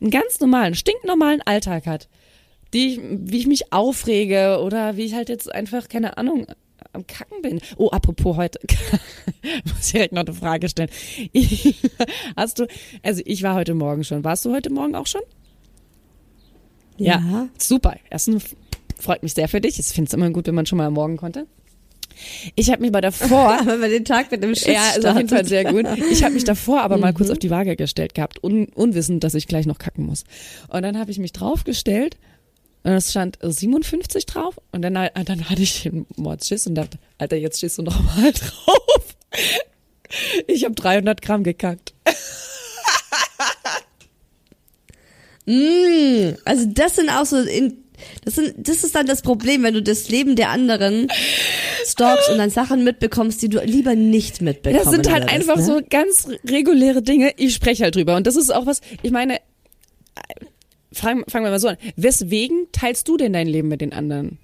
B: einen ganz normalen, stinknormalen Alltag hat. Die, wie ich mich aufrege oder wie ich halt jetzt einfach, keine Ahnung, am Kacken bin. Oh, apropos heute, muss ich direkt noch eine Frage stellen. Hast du, also ich war heute Morgen schon. Warst du heute Morgen auch schon?
C: Ja.
B: super. Erstens freut mich sehr für dich. Ich finde es immer gut, wenn man schon mal am Morgen konnte. Ich habe mich bei davor
C: wenn man den Tag mit dem Schiss
B: ja, ist auf jeden Fall sehr gut. Ich habe mich davor aber mal
C: Mhm.
B: kurz auf die Waage gestellt gehabt, un unwissend, dass ich gleich noch kacken muss. Und dann habe ich mich draufgestellt und es stand 57 drauf und dann, dann hatte ich den Mordschiss und dachte, Alter, jetzt stehst du noch mal drauf. Ich habe 300 Gramm gekackt.
C: Mm, also das sind auch so in, das sind, das ist dann das Problem, wenn du das Leben der anderen stalkst und dann Sachen mitbekommst, die du lieber nicht mitbekommen
B: Das sind halt
C: würdest,
B: einfach
C: ne?
B: so ganz reguläre Dinge. Ich spreche halt drüber. Und das ist auch was, ich meine, äh, fangen, fangen wir mal so an. Weswegen teilst du denn dein Leben mit den anderen?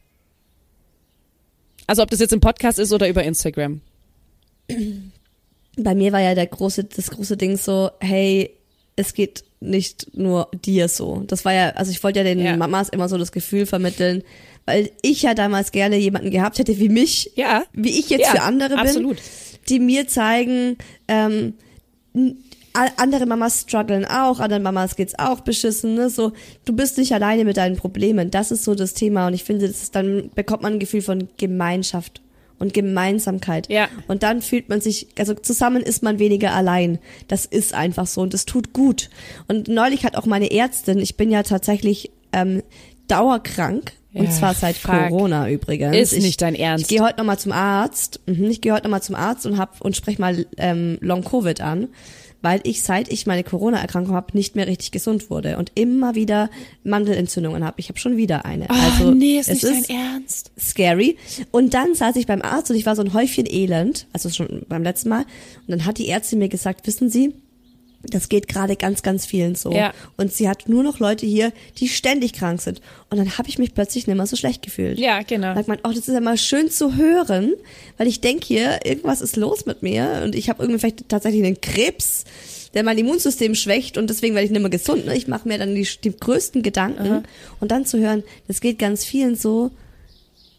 B: Also ob das jetzt im Podcast ist oder über Instagram.
C: Bei mir war ja der große, das große Ding so, hey, es geht nicht nur dir so. Das war ja, also ich wollte ja den
B: Ja.
C: Mamas immer so das Gefühl vermitteln, weil ich ja damals gerne jemanden gehabt hätte wie mich,
B: Ja.
C: wie ich jetzt
B: Ja,
C: für andere bin,
B: absolut.
C: die mir zeigen, ähm, andere Mamas strugglen auch, anderen Mamas geht's auch beschissen, ne? So, du bist nicht alleine mit deinen Problemen. Das ist so das Thema und ich finde, das ist, dann bekommt man ein Gefühl von Gemeinschaft und Gemeinsamkeit.
B: Ja.
C: Und dann fühlt man sich, also zusammen ist man weniger allein. Das ist einfach so und das tut gut. Und neulich hat auch meine Ärztin, ich bin ja tatsächlich ähm, dauerkrank. Und
B: Ja,
C: zwar seit
B: fuck.
C: Corona übrigens.
B: Ist
C: ich,
B: nicht dein Ernst.
C: Ich gehe heute nochmal zum Arzt. Mhm, ich gehe heute nochmal zum Arzt und hab und sprech mal ähm, Long Covid an, weil ich seit ich meine Corona-Erkrankung habe nicht mehr richtig gesund wurde und immer wieder Mandelentzündungen habe. Ich habe schon wieder eine. also
B: oh, nee, ist
C: es
B: nicht
C: ist
B: dein Ernst.
C: scary. Und dann saß ich beim Arzt und ich war so ein Häufchen elend, also schon beim letzten Mal. Und dann hat die Ärztin mir gesagt, wissen Sie, das geht gerade ganz, ganz vielen so.
B: Ja.
C: Und sie hat nur noch Leute hier, die ständig krank sind. Und dann habe ich mich plötzlich nicht mehr so schlecht gefühlt.
B: Ja, genau.
C: Sagt man, oh, das ist ja mal schön zu hören, weil ich denke hier, irgendwas ist los mit mir und ich habe irgendwie vielleicht tatsächlich einen Krebs, der mein Immunsystem schwächt und deswegen werde ich nicht mehr gesund. Ne? Ich mache mir dann die, die größten Gedanken und dann zu hören, das geht ganz vielen so,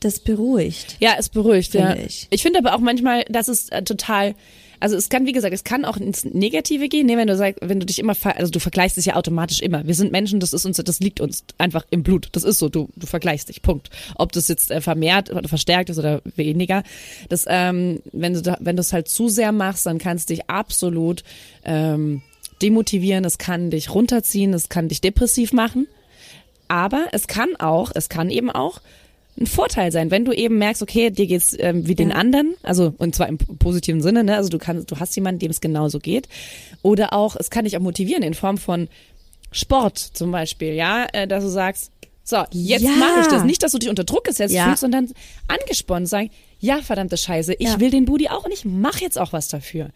C: das beruhigt.
B: Ja, es beruhigt, ja.
C: Ich.
B: Ich finde aber auch manchmal, dass es äh, total, also es kann, wie gesagt, es kann auch ins Negative gehen, ne, wenn du sagst, wenn du dich immer, also du vergleichst dich ja automatisch immer. Wir sind Menschen, das ist uns, das liegt uns einfach im Blut. Das ist so, du, du vergleichst dich, Punkt. Ob das jetzt äh, vermehrt oder verstärkt ist oder weniger. Das, ähm, wenn du, da, wenn du es halt zu sehr machst, dann kannst du dich absolut ähm, demotivieren, es kann dich runterziehen, es kann dich depressiv machen. Aber es kann auch, es kann eben auch ein Vorteil sein, wenn du eben merkst, okay, dir geht's ähm, wie den
C: Ja.
B: anderen, also und zwar im positiven Sinne, ne? Also du kannst, du hast jemanden, dem es genauso geht. Oder auch, es kann dich auch motivieren in Form von Sport zum Beispiel, ja, äh, dass du sagst, so, jetzt
C: Ja.
B: mache ich das. Nicht, dass du dich unter Druck gesetzt
C: Ja.
B: fühlst, sondern angesponnen sagen, ja, verdammte Scheiße, ich
C: Ja.
B: will den Booty auch und ich mache jetzt auch was dafür.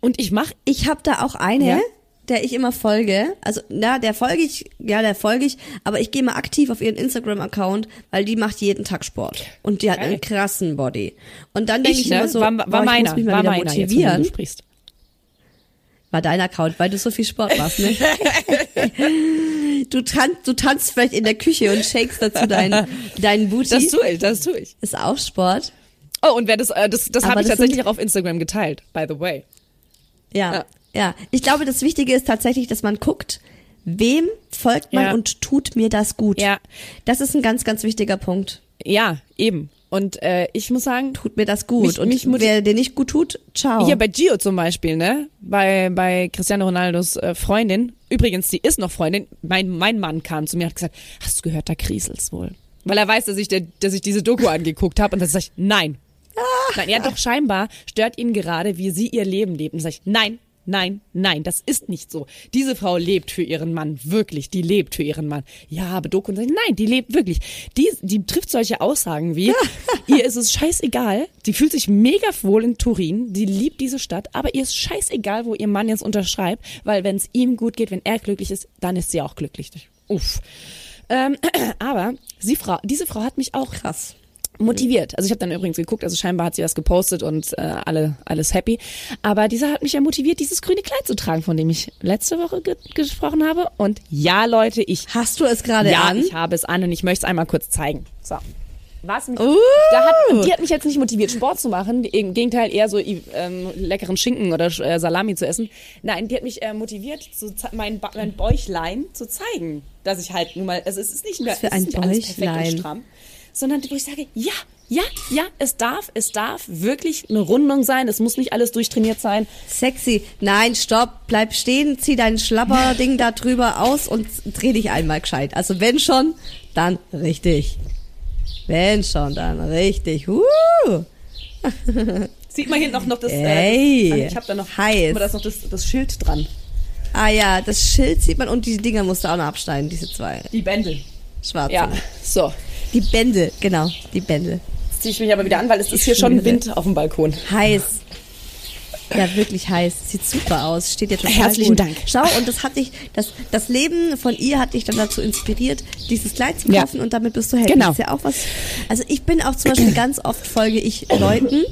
B: Und ich mache
C: Ich habe da auch eine? Der ich immer folge. Also, na, der folge ich, ja, der folge ich, aber ich gehe mal aktiv auf ihren Instagram-Account, weil die macht jeden Tag Sport. Und die hat
B: Geil.
C: einen krassen Body. Und dann denke ich,
B: ich, ne,
C: immer so,
B: war,
C: boah,
B: war
C: ich
B: meiner,
C: muss mich mal
B: war
C: wieder
B: jetzt,
C: motivieren.
B: du sprichst.
C: War dein Account, weil du so viel Sport machst, ne? du, tanzt, du tanzt vielleicht in der Küche und shakes dazu deinen, deinen Booty.
B: Das tue ich, das tue ich.
C: ist auch Sport.
B: Oh, und wer das, äh, das, das habe ich tatsächlich auch auf Instagram geteilt, by the way.
C: Ja,
B: Ja.
C: Ja. Ich glaube, das Wichtige ist tatsächlich, dass man guckt, wem folgt man
B: Ja.
C: und tut mir das gut.
B: Ja.
C: Das ist ein ganz, ganz wichtiger Punkt.
B: Ja, eben. Und äh, ich muss sagen,
C: Tut mir das gut.
B: Mich-
C: und
B: mich
C: wer dir nicht gut tut, ciao.
B: hier bei Gio zum Beispiel, ne, bei, bei Cristiano Ronaldos äh, Freundin, übrigens, die ist noch Freundin, mein, mein Mann kam zu mir und hat gesagt, hast du gehört, da kriselt's wohl. Weil er weiß, dass ich, der, dass ich diese Doku angeguckt habe und dann sag ich, nein. Nein, ja doch, scheinbar stört ihn gerade, wie sie ihr Leben lebt. Und sag ich, nein, nein, nein, das ist nicht so. Diese Frau lebt für ihren Mann, wirklich, die lebt für ihren Mann. Ja, aber Doku und sag ich, nein, die lebt wirklich. Die, die trifft solche Aussagen wie, ihr ist es scheißegal, die fühlt sich mega wohl in Turin, die liebt diese Stadt, aber ihr ist scheißegal, wo ihr Mann jetzt unterschreibt, weil wenn es ihm gut geht, wenn er glücklich ist, dann ist sie auch glücklich. Uff. Ähm, aber sie Frau, diese Frau hat mich auch
C: krass.
B: Motiviert. Also ich habe dann übrigens geguckt, also scheinbar hat sie das gepostet und äh, alle alles happy. Aber dieser hat mich ja motiviert, dieses grüne Kleid zu tragen, von dem ich letzte Woche ge gesprochen habe. Und ja, Leute, ich
C: Hast du es gerade
B: ja,
C: an?
B: ich habe es an und ich möchte es einmal kurz zeigen. So. Was mich,
C: Uh.
B: da hat, die hat mich jetzt nicht motiviert, Sport zu machen. Im Gegenteil, eher so ähm, leckeren Schinken oder äh, Salami zu essen. Nein, die hat mich äh, motiviert, ze- mein, Ba- mein Bäuchlein zu zeigen. Dass ich halt nun mal, also es ist nicht mehr
C: für
B: es ist
C: ein
B: nicht alles perfekt
C: Bäuchlein?
B: und stramm. Sondern wo ich sage, ja, ja, ja, es darf, es darf wirklich eine Rundung sein. Es muss nicht alles durchtrainiert sein.
C: Sexy. Nein, stopp, bleib stehen, zieh dein Schlapperding da drüber aus und dreh dich einmal gescheit. Also wenn schon, dann richtig. Wenn schon, dann richtig. Uh.
B: Sieht man hier noch, noch das,
C: Ey,
B: äh, das ich habe da noch,
C: heiß.
B: da ist noch das, das Schild dran.
C: Ah ja, das Schild sieht man und die Dinger musst du auch noch abschneiden, diese zwei
B: Die Bändel.
C: schwarzen.
B: Ja, so.
C: Die Bände, genau, die Bände.
B: Jetzt ziehe ich mich aber wieder an, weil es ist hier schon. Wind auf dem Balkon.
C: Heiß. Ja, wirklich heiß. Sieht super aus. Steht dir total
B: Herzlichen
C: gut.
B: Dank.
C: Schau, und das hat dich, das, das Leben von ihr hat dich dann dazu inspiriert, dieses Kleid zu
B: Ja.
C: kaufen und damit bist du happy.
B: Genau.
C: Das ist ja auch was. Also ich bin auch zum Beispiel ganz oft folge ich Leuten,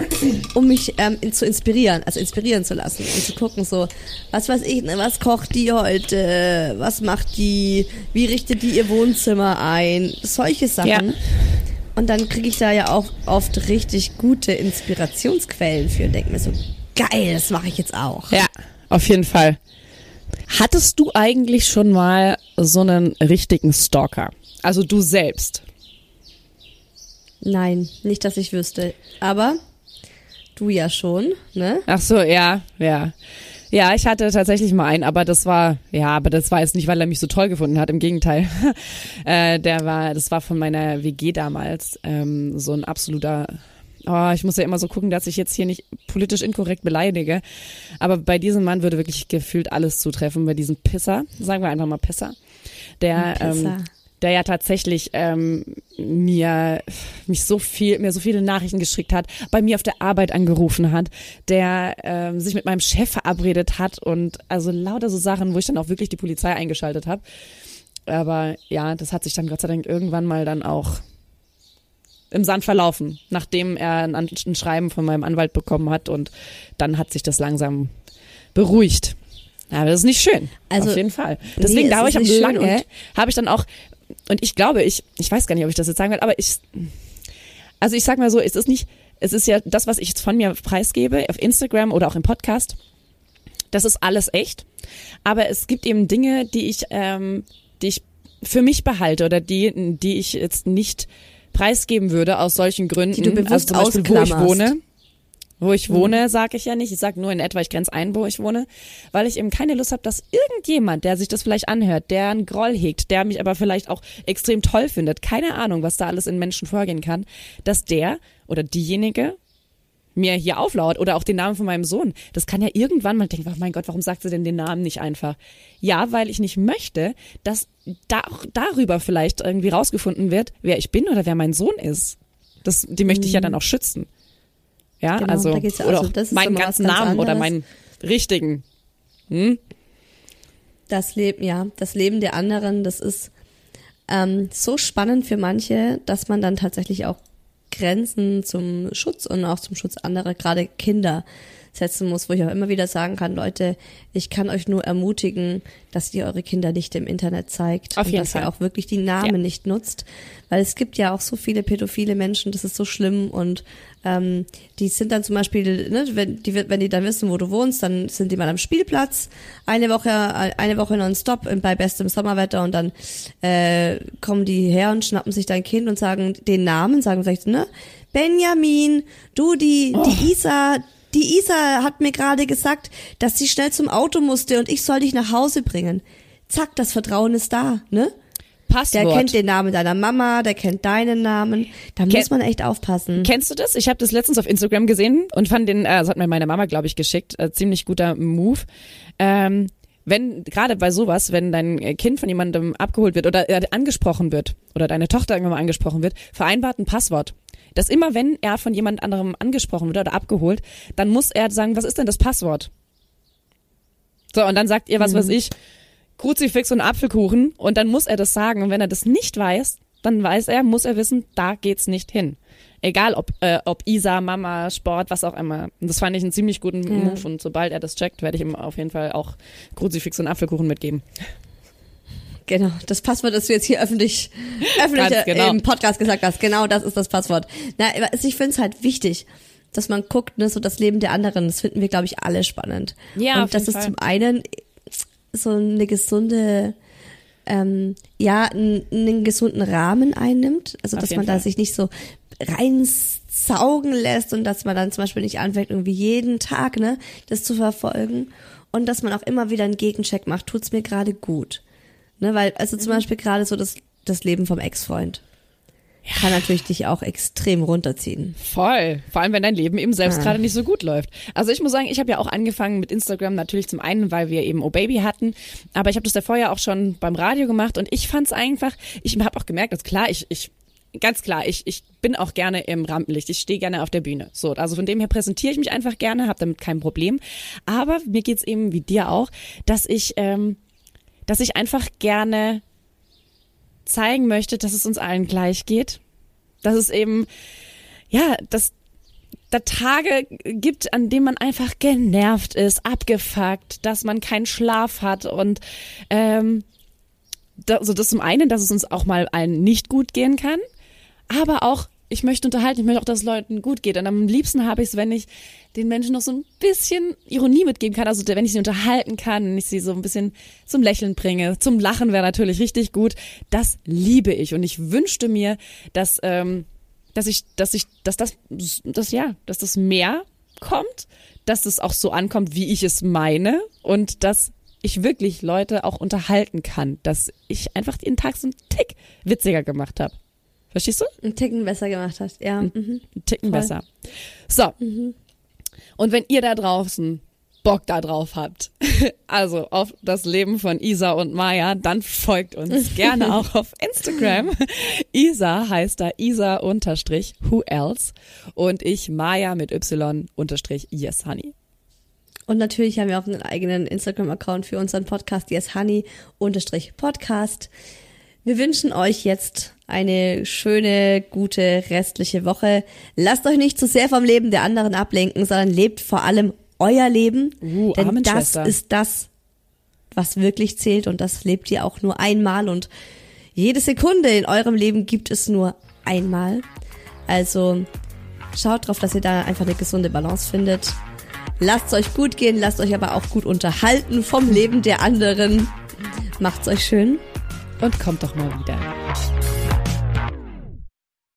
C: um mich ähm, zu inspirieren, also inspirieren zu lassen und zu gucken so, was weiß ich, ne, was kocht die heute, was macht die, wie richtet die ihr Wohnzimmer ein, solche Sachen.
B: Ja.
C: Und dann kriege ich da ja auch oft richtig gute Inspirationsquellen für und denke mir so, geil, das mache ich jetzt auch.
B: Ja, auf jeden Fall. Hattest du eigentlich schon mal so einen richtigen Stalker? Also du selbst?
C: Nein, nicht, dass ich wüsste. Aber du ja schon, ne?
B: Ach so, ja, ja. Ja, ich hatte tatsächlich mal einen, aber das war, ja, aber das war jetzt nicht, weil er mich so toll gefunden hat, im Gegenteil. äh, der war, das war von meiner WG damals, ähm, so ein absoluter oh, ich muss ja immer so gucken, dass ich jetzt hier nicht politisch inkorrekt beleidige. Aber bei diesem Mann würde wirklich gefühlt alles zutreffen, bei diesem Pisser, sagen wir einfach mal Pisser, der,
C: Pisser.
B: Ähm, der ja tatsächlich ähm, mir mich so viel mir so viele Nachrichten geschickt hat, bei mir auf der Arbeit angerufen hat, der ähm, sich mit meinem Chef verabredet hat und also lauter so Sachen, wo ich dann auch wirklich die Polizei eingeschaltet habe. Aber ja, das hat sich dann Gott sei Dank irgendwann mal dann auch im Sand verlaufen, nachdem er ein, ein Schreiben von meinem Anwalt bekommen hat und dann hat sich das langsam beruhigt. Aber das ist nicht schön.
C: Also,
B: auf jeden Fall. Deswegen
C: nee,
B: da habe ich am
C: nicht schön
B: lange,
C: und-
B: habe ich dann auch, und ich glaube, ich, ich weiß gar nicht, ob ich das jetzt sagen will, aber ich, also ich sag mal so, es ist nicht, es ist ja das, was ich jetzt von mir preisgebe, auf Instagram oder auch im Podcast, das ist alles echt. Aber es gibt eben Dinge, die ich, ähm, die ich für mich behalte oder die, die ich jetzt nicht preisgeben würde aus solchen Gründen.
C: Die du bewusst
B: also zum Beispiel, wo ich wohne. Wo ich wohne, sage ich ja nicht. Ich sage nur in etwa, ich grenze ein, wo ich wohne, weil ich eben keine Lust habe, dass irgendjemand, der sich das vielleicht anhört, der einen Groll hegt, der mich aber vielleicht auch extrem toll findet, keine Ahnung, was da alles in Menschen vorgehen kann, dass der oder diejenige mir hier auflauert oder auch den Namen von meinem Sohn. Das kann ja irgendwann mal denken, oh mein Gott, warum sagt sie denn den Namen nicht einfach? Ja, weil ich nicht möchte, dass da, darüber vielleicht irgendwie rausgefunden wird, wer ich bin oder wer mein Sohn ist. Das, die möchte ich ja dann auch schützen. Ja,
C: Genau,
B: also,
C: da
B: oder
C: auch so.
B: auch
C: Das ist
B: meinen ganzen
C: ganz
B: Namen oder meinen richtigen. Hm?
C: Das Leben, ja, das Leben der anderen, das ist ähm, so spannend für manche, dass man dann tatsächlich auch Grenzen zum Schutz und auch zum Schutz anderer, gerade Kinder, setzen muss, wo ich auch immer wieder sagen kann, Leute, ich kann euch nur ermutigen, dass ihr eure Kinder nicht im Internet zeigt
B: Auf
C: und dass
B: Fall.
C: ihr auch wirklich die Namen
B: Ja.
C: nicht nutzt, weil es gibt ja auch so viele pädophile Menschen, das ist so schlimm und ähm, die sind dann zum Beispiel, ne, wenn die wenn die dann wissen, wo du wohnst, dann sind die mal am Spielplatz eine Woche eine Woche nonstop bei bestem Sommerwetter und dann äh, kommen die her und schnappen sich dein Kind und sagen den Namen, sagen vielleicht ne Benjamin, du die die Isa die Isa hat mir gerade gesagt, dass sie schnell zum Auto musste und ich soll dich nach Hause bringen. Zack, das Vertrauen ist da, ne? Der
B: Passwort.
C: kennt den Namen deiner Mama, der kennt deinen Namen. Da muss
B: Ken-
C: man echt aufpassen.
B: Kennst du das? Ich habe das letztens auf Instagram gesehen und fand den, äh, das hat mir meine Mama, glaube ich, geschickt, äh, ziemlich guter Move. Ähm, wenn, gerade bei sowas, wenn dein Kind von jemandem abgeholt wird oder äh, angesprochen wird oder deine Tochter irgendwann mal angesprochen wird, vereinbart ein Passwort. Dass immer, wenn er von jemand anderem angesprochen wird oder abgeholt, dann muss er sagen, was ist denn das Passwort? So, und dann sagt ihr, was weiß ich, Kruzifix und Apfelkuchen und dann muss er das sagen. Und wenn er das nicht weiß, dann weiß er, muss er wissen, da geht's nicht hin. Egal ob, äh, ob Isa, Mama, Sport, was auch immer. Und das fand ich einen ziemlich guten Move und sobald er das checkt, werde ich ihm auf jeden Fall auch Kruzifix und Apfelkuchen mitgeben.
C: Genau, das Passwort, das du jetzt hier öffentlich, öffentlich
B: Ganz genau.
C: im Podcast gesagt hast. Genau, das ist das Passwort. Na, also ich finde es halt wichtig, dass man guckt, ne, so das Leben der anderen. Das finden wir, glaube ich, alle spannend.
B: Ja,
C: Und es
B: Fall.
C: zum einen so eine gesunde, ähm, ja, einen gesunden Rahmen einnimmt. Also,
B: Auf
C: dass man da
B: Fall.
C: sich nicht so reinsaugen lässt und dass man dann zum Beispiel nicht anfängt, irgendwie jeden Tag, ne, das zu verfolgen. Und dass man auch immer wieder einen Gegencheck macht. Tut's mir gerade gut? Ne, weil, also
B: Mhm.
C: zum Beispiel gerade so das, das Leben vom Ex-Freund. Kann natürlich dich auch extrem runterziehen.
B: Voll. Vor allem, wenn dein Leben eben selbst
C: Ah.
B: gerade nicht so gut läuft. Also ich muss sagen, ich habe ja auch angefangen mit Instagram natürlich zum einen, weil wir eben Oh Baby hatten, aber ich habe das davor ja auch schon beim Radio gemacht und ich fand es einfach, ich habe auch gemerkt, dass klar, ich, ich Ganz klar, ich, ich bin auch gerne im Rampenlicht, ich stehe gerne auf der Bühne. So, also von dem her präsentiere ich mich einfach gerne, habe damit kein Problem. Aber mir geht's eben wie dir auch, dass ich, ähm, dass ich einfach gerne zeigen möchte, dass es uns allen gleich geht. Dass es eben, ja, dass da Tage gibt, an denen man einfach genervt ist, abgefuckt, dass man keinen Schlaf hat und ähm, da, also das zum einen, dass es uns auch mal allen nicht gut gehen kann, aber auch ich möchte unterhalten, ich möchte auch, dass es Leuten gut geht. Und am liebsten habe ich es, wenn ich den Menschen noch so ein bisschen Ironie mitgeben kann. Also wenn ich sie unterhalten kann, wenn ich sie so ein bisschen zum Lächeln bringe. Zum Lachen wäre natürlich richtig gut. Das liebe ich. Und ich wünschte mir, dass, ähm, dass ich, dass ich, dass das, das ja, dass das mehr kommt, dass es auch so ankommt, wie ich es meine und dass ich wirklich Leute auch unterhalten kann, dass ich einfach den Tag so einen Tick witziger gemacht habe. Verstehst du?
C: Einen Ticken besser gemacht hast, ja. Mhm.
B: Einen Ticken Voll. besser. So. Mhm. Und wenn ihr da draußen Bock da drauf habt, also auf das Leben von Isa und Maya, dann folgt uns gerne auch auf Instagram. Isa heißt da Isa unterstrich who else und ich Maya mit Y unterstrich yes honey.
C: Und natürlich haben wir auch einen eigenen Instagram-Account für unseren Podcast, yes honey unterstrich Podcast. Wir wünschen euch jetzt eine schöne, gute restliche Woche. Lasst euch nicht zu sehr vom Leben der anderen ablenken, sondern lebt vor allem euer Leben. Uh, denn das ist das, was wirklich zählt und das lebt ihr auch nur einmal und jede Sekunde in eurem Leben gibt es nur einmal. Also schaut drauf, dass ihr da einfach eine gesunde Balance findet. Lasst euch gut gehen, lasst euch aber auch gut unterhalten vom Leben der anderen. Macht's euch schön
B: und kommt doch mal wieder.